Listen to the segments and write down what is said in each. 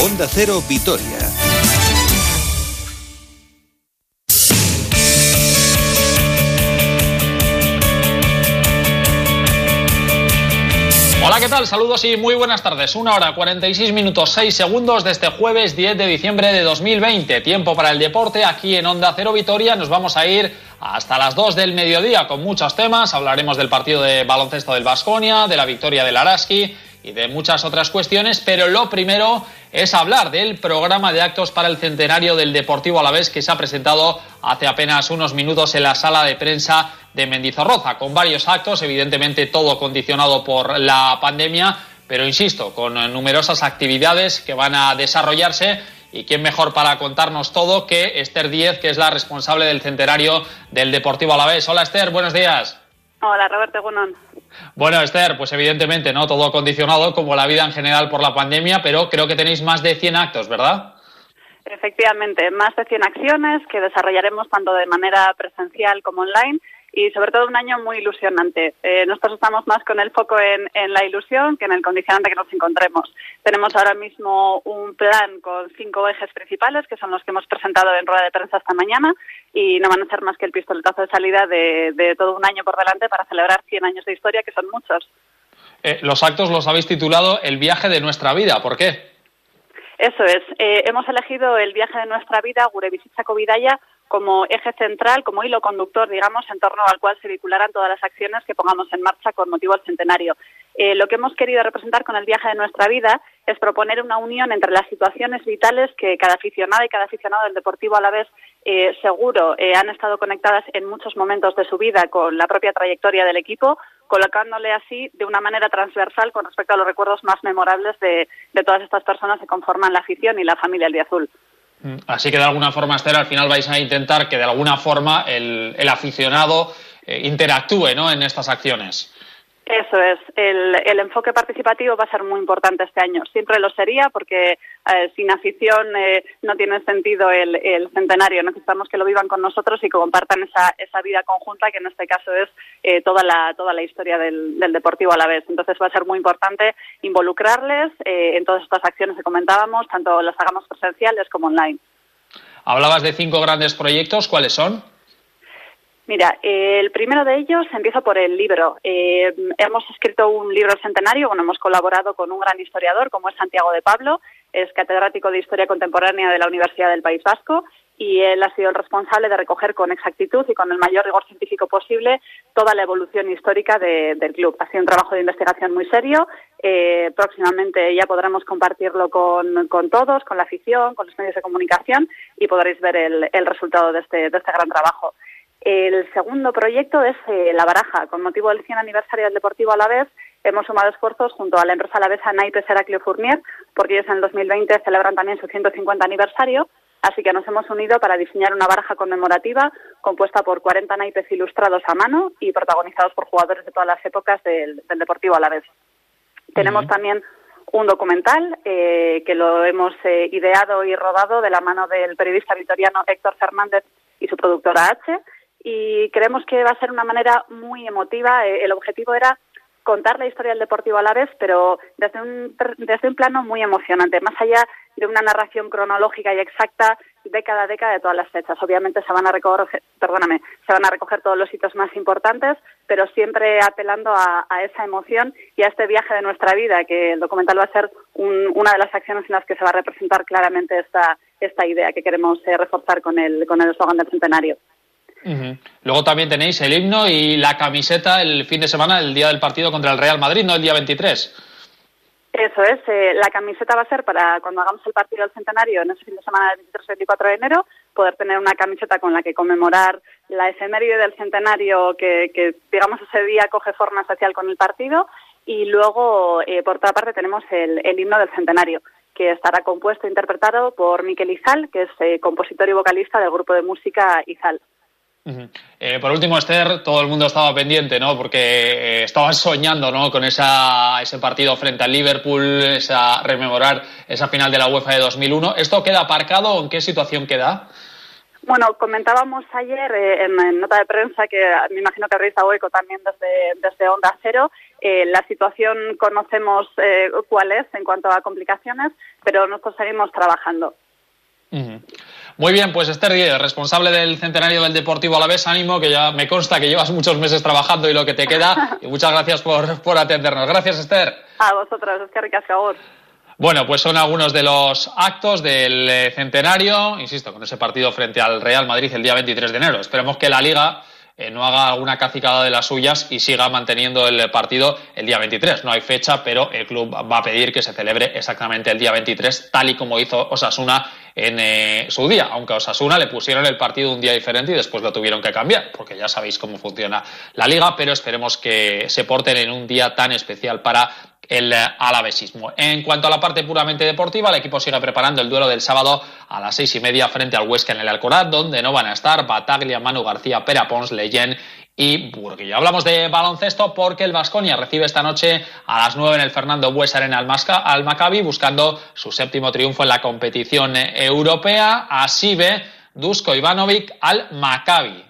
Onda Cero Vitoria. Hola, ¿qué tal? Saludos y muy buenas tardes. Una hora 46 minutos 6 segundos de este jueves 10 de diciembre de 2020. Tiempo para el deporte aquí en Onda Cero Vitoria. Nos vamos a ir hasta las 2 del mediodía con muchos temas. Hablaremos del partido de baloncesto del Vasconia, de la victoria del Araski y de muchas otras cuestiones, pero lo primero es hablar del programa de actos para el centenario del Deportivo Alavés que se ha presentado hace apenas unos minutos en la sala de prensa de Mendizorroza, con varios actos, evidentemente todo condicionado por la pandemia, pero insisto, con numerosas actividades que van a desarrollarse y quién mejor para contarnos todo que Esther Díez, que es la responsable del centenario del Deportivo Alavés. Hola Esther, buenos días. Hola Roberto Gunón. Bueno, Esther, pues evidentemente, ¿no? Todo condicionado, como la vida en general, por la pandemia, pero creo que tenéis más de 100 actos, ¿verdad? Efectivamente, más de 100 acciones que desarrollaremos tanto de manera presencial como online y sobre todo un año muy ilusionante. Eh, nosotros estamos más con el foco en, la ilusión que en el condicionante que nos encontremos. Tenemos ahora mismo un plan con cinco ejes principales, que son los que hemos presentado en rueda de prensa esta mañana, y no van a ser más que el pistoletazo de salida de, todo un año por delante para celebrar 100 años de historia, que son muchos. Eh, los actos los habéis titulado El viaje de nuestra vida. ¿Por qué? Eso es. Eh, hemos elegido el viaje de nuestra vida, Gurevisicha Covidaya, como eje central, como hilo conductor, digamos, en torno al cual se vincularán todas las acciones que pongamos en marcha con motivo del centenario. Eh, lo que hemos querido representar con el viaje de nuestra vida es proponer una unión entre las situaciones vitales que cada aficionada y cada aficionado del deportivo a la vez eh, seguro eh, han estado conectadas en muchos momentos de su vida con la propia trayectoria del equipo, colocándole así de una manera transversal con respecto a los recuerdos más memorables de, todas estas personas que conforman la afición y la familia El Azul. Mm, así que de alguna forma, Esther, al final vais a intentar que de alguna forma el, aficionado eh, interactúe ¿no? en estas acciones. Eso es, el, enfoque participativo va a ser muy importante este año. Siempre lo sería porque eh, sin afición eh, no tiene sentido el, centenario. Necesitamos que lo vivan con nosotros y que compartan esa, esa vida conjunta que en este caso es eh, toda, la, toda la historia del, del, deportivo a la vez. Entonces va a ser muy importante involucrarles en todas estas acciones que comentábamos, tanto las hagamos presenciales como online. Hablabas de cinco grandes proyectos, ¿cuáles son? Mira, el primero de ellos empieza por el libro. Eh, hemos escrito un libro centenario, bueno, hemos colaborado con un gran historiador como es Santiago de Pablo, es catedrático de Historia Contemporánea de la Universidad del País Vasco y él ha sido el responsable de recoger con exactitud y con el mayor rigor científico posible toda la evolución histórica del club. Ha sido un trabajo de investigación muy serio. Eh, próximamente ya podremos compartirlo con, todos, con la afición, con los medios de comunicación y podréis ver el, resultado de este, de este gran trabajo. El segundo proyecto es eh, La Baraja. Con motivo del 100 aniversario del Deportivo Alavés, hemos sumado esfuerzos junto a la empresa alavesa Naipes Heraclio Fournier, porque ellos en el 2020 celebran también su 150 aniversario. Así que nos hemos unido para diseñar una baraja conmemorativa compuesta por 40 naipes ilustrados a mano y protagonizados por jugadores de todas las épocas del, Deportivo Alavés. Tenemos también un documental eh, que lo hemos eh, ideado y rodado de la mano del periodista vitoriano Héctor Fernández y su productora H, y creemos que va a ser una manera muy emotiva. Eh, el objetivo era contar la historia del Deportivo a la vez, pero desde un, desde un plano muy emocionante, más allá de una narración cronológica y exacta década a década de todas las fechas. Obviamente se van a recoger, perdóname, se van a recoger todos los hitos más importantes, pero siempre apelando a, esa emoción y a este viaje de nuestra vida, que el documental va a ser una de las acciones en las que se va a representar claramente esta, esta idea que queremos eh, reforzar con el con el eslogan del centenario. Luego también tenéis el himno y la camiseta el fin de semana, el día del partido contra el Real Madrid, no el día 23. Eso es, eh, la camiseta va a ser para cuando hagamos el partido del centenario en ese fin de semana del 23-24 de enero, poder tener una camiseta con la que conmemorar la efeméride del centenario que, que digamos, ese día coge forma social con el partido. Y luego, eh, por otra parte, tenemos el, himno del centenario, que estará compuesto e interpretado por Miquel Izal, que es eh, compositor y vocalista del grupo de música Izal. Eh, por último, Esther, todo el mundo estaba pendiente, ¿no? Porque eh, estaban soñando, ¿no? Con esa, ese partido frente al Liverpool, esa, rememorar esa final de la UEFA de 2001. ¿Esto queda aparcado o en qué situación queda? Bueno, comentábamos ayer eh, en, nota de prensa que me imagino que habréis dado eco también desde, desde Onda Cero. Eh, la situación conocemos eh, cuál es en cuanto a complicaciones, pero nosotros seguimos trabajando. Muy bien, pues Esther Díez, responsable del centenario del Deportivo Alavés, ánimo, que ya me consta que llevas muchos meses trabajando y lo que te queda. y muchas gracias por, por atendernos. Gracias, Esther. A vosotros, es que ricas favor. Bueno, pues son algunos de los actos del eh, centenario, insisto, con ese partido frente al Real Madrid el día 23 de enero. Esperemos que la Liga eh, no haga alguna cacicada de las suyas y siga manteniendo el partido el día 23. No hay fecha, pero el club va a pedir que se celebre exactamente el día 23, tal y como hizo Osasuna en eh, su día, aunque a Osasuna le pusieron el partido un día diferente y después lo tuvieron que cambiar, porque ya sabéis cómo funciona la liga, pero esperemos que se porten en un día tan especial para el eh, alavesismo. En cuanto a la parte puramente deportiva, el equipo sigue preparando el duelo del sábado a las seis y media frente al Huesca en el Alcoraz, donde no van a estar Bataglia, Manu García, Pera Pons, Leyen y Burguillo. Hablamos de baloncesto porque el Vasconia recibe esta noche a las nueve en el Fernando Bues Arena al Maccabi buscando su séptimo triunfo en la competición europea. Así ve Dusko Ivanovic al Maccabi.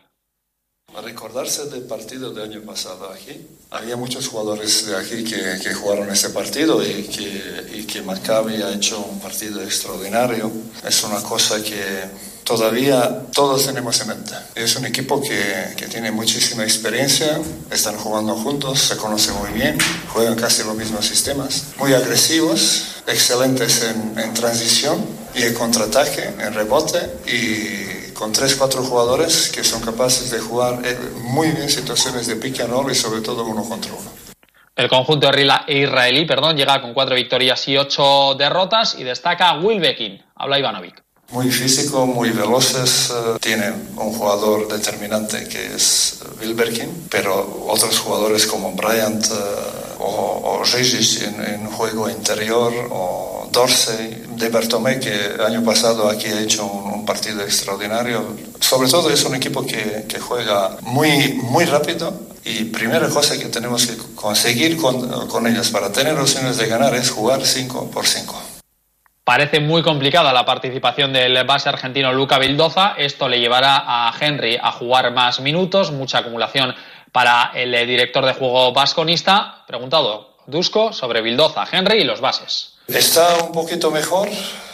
Recordarse del partido del año pasado aquí, había muchos jugadores de aquí que, que jugaron ese partido y que, y que Maccabi ha hecho un partido extraordinario. Es una cosa que todavía todos tenemos en mente. Es un equipo que, que, tiene muchísima experiencia, están jugando juntos, se conocen muy bien, juegan casi los mismos sistemas, muy agresivos, excelentes en, en transición y en contraataque, en rebote y con tres, cuatro jugadores que son capaces de jugar eh, muy bien situaciones de pick and roll y sobre todo uno contra uno. El conjunto israelí perdón, llega con cuatro victorias y ocho derrotas y destaca Wilbekin. Habla Ivanovic. Muy físico, muy veloces. Eh, tiene un jugador determinante que es Wilbekin, pero otros jugadores como Bryant o, o en, en, juego interior o Dorsey, de Bertomé, que el año pasado aquí ha hecho un, partido extraordinario. Sobre todo es un equipo que, que, juega muy, muy rápido y primera cosa que tenemos que conseguir con, con ellos para tener opciones de ganar es jugar 5 por 5. Parece muy complicada la participación del base argentino Luca Vildoza. Esto le llevará a Henry a jugar más minutos, mucha acumulación para el director de juego vasconista. Preguntado Dusko sobre Vildoza, Henry y los bases. Está un poquito mejor,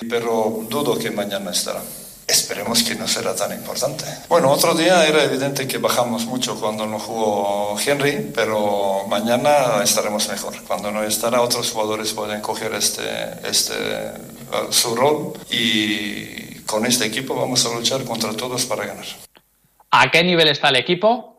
pero dudo que mañana estará. Esperemos que no será tan importante. Bueno, otro día era evidente que bajamos mucho cuando no jugó Henry, pero mañana estaremos mejor. Cuando no estará, otros jugadores pueden coger este, este, uh, su rol y con este equipo vamos a luchar contra todos para ganar. ¿A qué nivel está el equipo?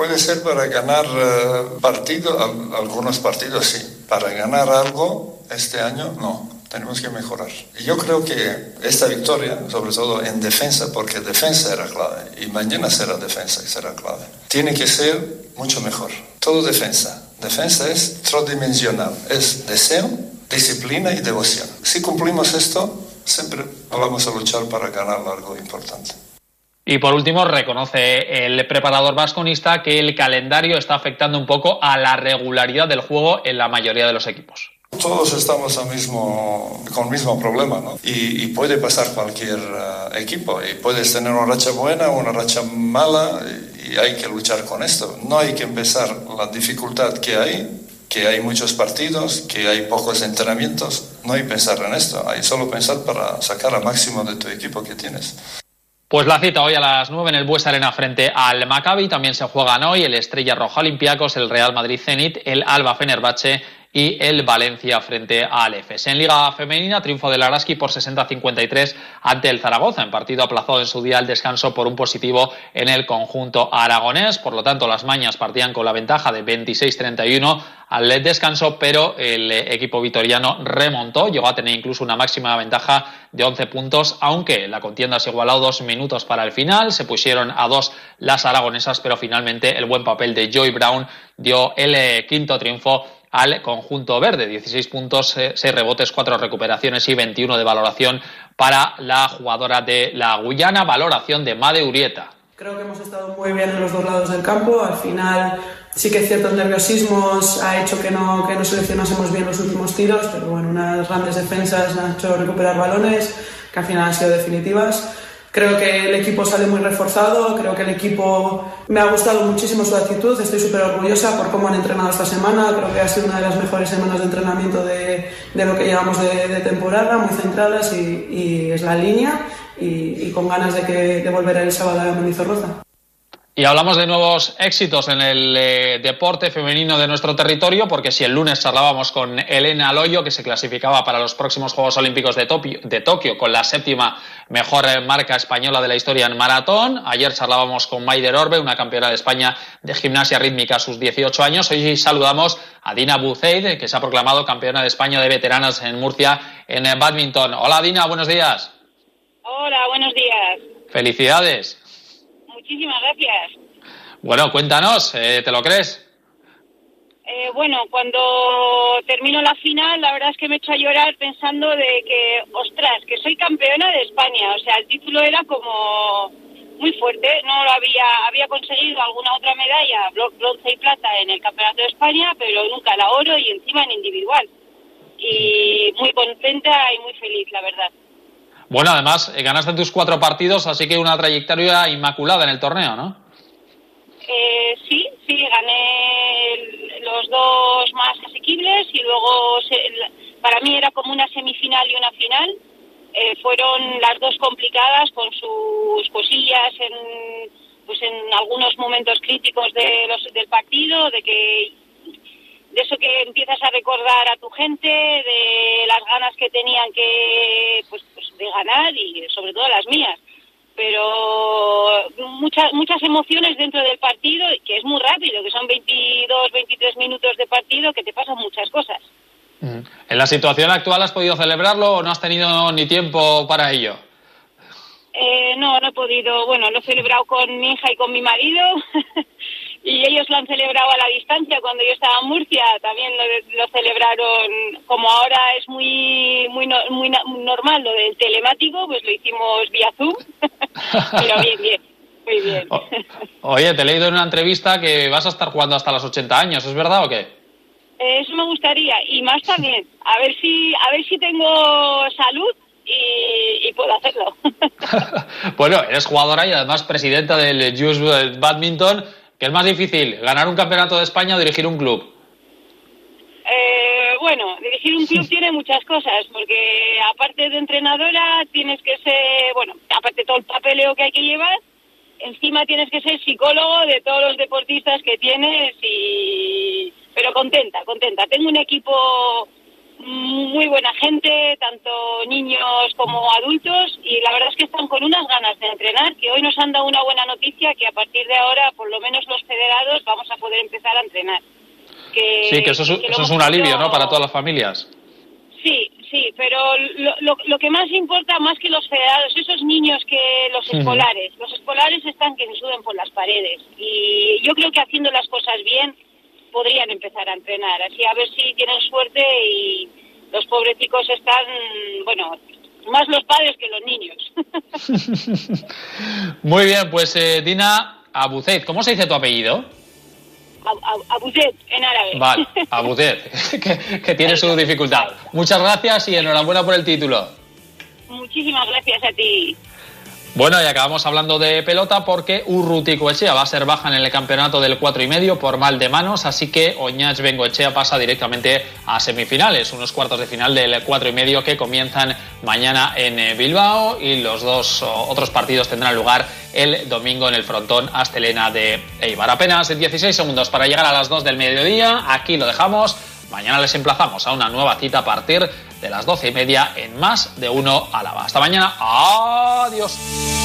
Puede ser para ganar uh, partidos, algunos partidos sí. Para ganar algo este año no, tenemos que mejorar. Y yo creo que esta victoria, sobre todo en defensa, porque defensa era clave y mañana será defensa y será clave, tiene que ser mucho mejor. Todo defensa. Defensa es tridimensional, es deseo, disciplina y devoción. Si cumplimos esto, siempre vamos a luchar para ganar algo importante. Y por último, reconoce el preparador vasconista que el calendario está afectando un poco a la regularidad del juego en la mayoría de los equipos. Todos estamos con el mismo problema, ¿no? Y, puede pasar cualquier uh, equipo. Y puedes tener una racha buena una racha mala y, hay que luchar con esto. No hay que empezar la dificultad que hay, que hay muchos partidos, que hay pocos entrenamientos. No hay que pensar en esto. Hay solo pensar para sacar al máximo de tu equipo que tienes. Pues la cita hoy a las 9 en el Bues Arena frente al Maccabi. También se juegan hoy el Estrella Roja Olympiacos, el Real Madrid Zenit, el Alba Fenerbahce y el Valencia frente al EFES. En Liga Femenina, triunfo del Araski por 60-53 ante el Zaragoza, en partido aplazado en su día el descanso por un positivo en el conjunto aragonés. Por lo tanto, las mañas partían con la ventaja de 26-31 al descanso, pero el equipo vitoriano remontó, llegó a tener incluso una máxima ventaja de 11 puntos, aunque la contienda se igualó dos minutos para el final, se pusieron a dos las aragonesas, pero finalmente el buen papel de Joy Brown dio el quinto triunfo al conjunto verde. 16 puntos, 6 rebotes, 4 recuperaciones y 21 de valoración para la jugadora de la Guyana. Valoración de Made Urieta. Creo que hemos estado muy bien en los dos lados del campo. Al final sí que ciertos nerviosismos ha hecho que no, que no seleccionásemos bien los últimos tiros, pero bueno, unas grandes defensas han hecho recuperar balones que al final han sido definitivas. Creo que el equipo sale muy reforzado, creo que el equipo me ha gustado muchísimo su actitud, estoy súper orgullosa por cómo han entrenado esta semana, creo que ha sido una de las mejores semanas de entrenamiento de, de lo que llevamos de, temporada, muy centradas y, es la línea y, con ganas de, que, de volver el sábado a Mendizorroza. Y hablamos de nuevos éxitos en el eh, deporte femenino de nuestro territorio, porque si el lunes charlábamos con Elena Loyo, que se clasificaba para los próximos Juegos Olímpicos de, Tokio, con la séptima mejor eh, marca española de la historia en maratón. Ayer charlábamos con Maider Orbe, una campeona de España de gimnasia rítmica a sus 18 años. Hoy saludamos a Dina Buceid, que se ha proclamado campeona de España de veteranas en Murcia en eh, badminton. Hola Dina, buenos días. Hola, buenos días. Felicidades. Muchísimas gracias. Bueno, cuéntanos, eh, ¿te lo crees? Eh, bueno, cuando termino la final, la verdad es que me he hecho a llorar pensando de que, ostras, que soy campeona de España. O sea, el título era como muy fuerte. No lo había, había conseguido alguna otra medalla, bronce y plata en el Campeonato de España, pero nunca la oro y encima en individual. Y muy contenta y muy feliz, la verdad. Bueno, además, eh, ganaste tus cuatro partidos, así que una trayectoria inmaculada en el torneo, ¿no? Eh, sí, sí, gané los dos más asequibles y luego para mí era como una semifinal y una final. Eh, fueron las dos complicadas con sus cosillas en, pues en algunos momentos críticos de los, del partido, de que de eso que empiezas a recordar a tu gente, de las ganas que tenían que pues, de ganar y sobre todo las mías. Pero muchas muchas emociones dentro del partido que es muy rápido, que son 22, 23 minutos de partido que te pasan muchas cosas. Mm. ¿En la situación actual has podido celebrarlo o no has tenido ni tiempo para ello? Eh, no, no he podido. Bueno, lo he celebrado con mi hija y con mi marido. y ellos lo han celebrado a la distancia. Cuando yo estaba en Murcia también lo, celebraron, como ahora es muy, muy, muy normal lo del telemático, pues lo hicimos vía Zoom. Pero bien, bien. Muy bien. oye, te he leído en una entrevista que vas a estar jugando hasta los 80 años, ¿es verdad o qué? Eso me gustaría y más también. A ver si, a ver si tengo salud y, puedo hacerlo. bueno, eres jugadora y además presidenta del Juice Badminton. ¿Qué es más difícil, ganar un campeonato de España o dirigir un club? Eh, bueno, dirigir un club tiene muchas cosas, porque aparte de entrenadora tienes que ser, bueno, aparte de todo el papeleo que hay que llevar, encima tienes que ser psicólogo de todos los deportistas que tienes y... Pero contenta, contenta. Tengo un equipo muy buena gente, tanto niños como adultos, y la verdad es que están con unas ganas de entrenar, que hoy nos han dado una buena noticia, que a partir de ahora, por lo menos los federados, vamos a poder empezar a entrenar. sí, que eso, es, un alivio, ¿no?, para todas las familias. Sí, sí, pero lo, lo, que más importa, más que los federados, esos niños que los escolares, los escolares están que se suben por las paredes, y yo creo que haciendo las cosas bien, podrían empezar a entrenar. Así a ver si tienen suerte y los pobrecicos están, bueno, más los padres que los niños. Muy bien, pues eh, Dina Abucet, ¿cómo se dice tu apellido? Abucet, en árabe. Vale, Abucet, que, que tiene su dificultad. Muchas gracias y enhorabuena por el título. Muchísimas gracias a ti. Bueno, y acabamos hablando de pelota porque Urruti Coechea va a ser baja en el campeonato del 4 y medio por mal de manos, así que Oñach Bengoechea pasa directamente a semifinales, unos cuartos de final del 4 y medio que comienzan mañana en eh, Bilbao y los dos otros partidos tendrán lugar el domingo en el frontón Astelena de Eibar. Apenas 16 segundos para llegar a las 2 del mediodía, aquí lo dejamos. Mañana les emplazamos a una nueva cita a partir de las doce y media en más de uno Álava. Hasta mañana. Adiós.